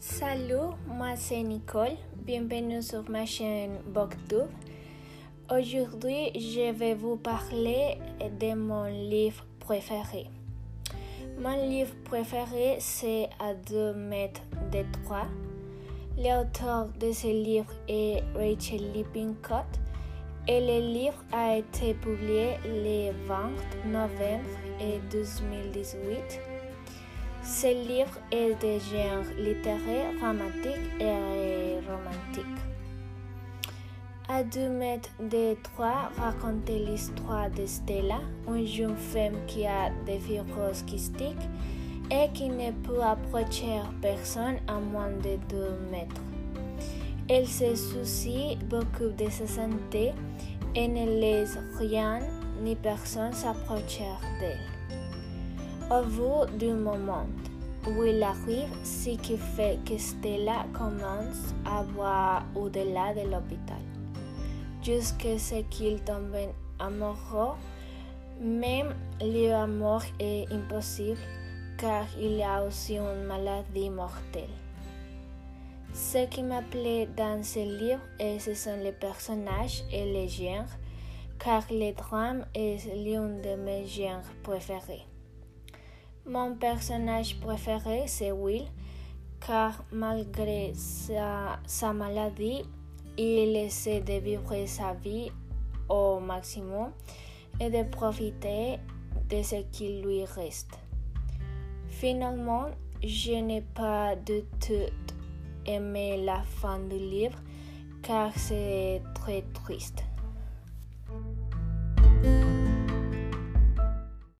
Salut, moi c'est Nicole. Bienvenue sur ma chaîne Booktube. Aujourd'hui, je vais vous parler de mon livre préféré. Mon livre préféré, c'est À deux mètres de trois. L'auteur de ce livre est Rachel Lippincott et le livre a été publié le 20 novembre 2018. Ce livre est de genre littéraire, dramatique et romantique. À deux mètres de trois, raconter l'histoire de Stella, une jeune femme qui a des fibroses kystiques et qui ne peut approcher personne à moins de deux mètres. Elle se soucie beaucoup de sa santé et ne laisse rien ni personne s'approcher d'elle. Au bout du moment où il arrive, ce qui fait que Stella commence à voir au-delà de l'hôpital, jusqu'à ce qu'il tombe amoureux. Même l'amour est impossible car il a aussi une maladie mortelle. Ce qui m'appelait dans ce livre, ce sont les personnages et les genres, car le drame est l'un de mes genres préférés. Mon personnage préféré, c'est Will, car malgré sa, maladie, il essaie de vivre sa vie au maximum et de profiter de ce qui lui reste. Finalement, je n'ai pas du tout aimé la fin du livre car c'est très triste.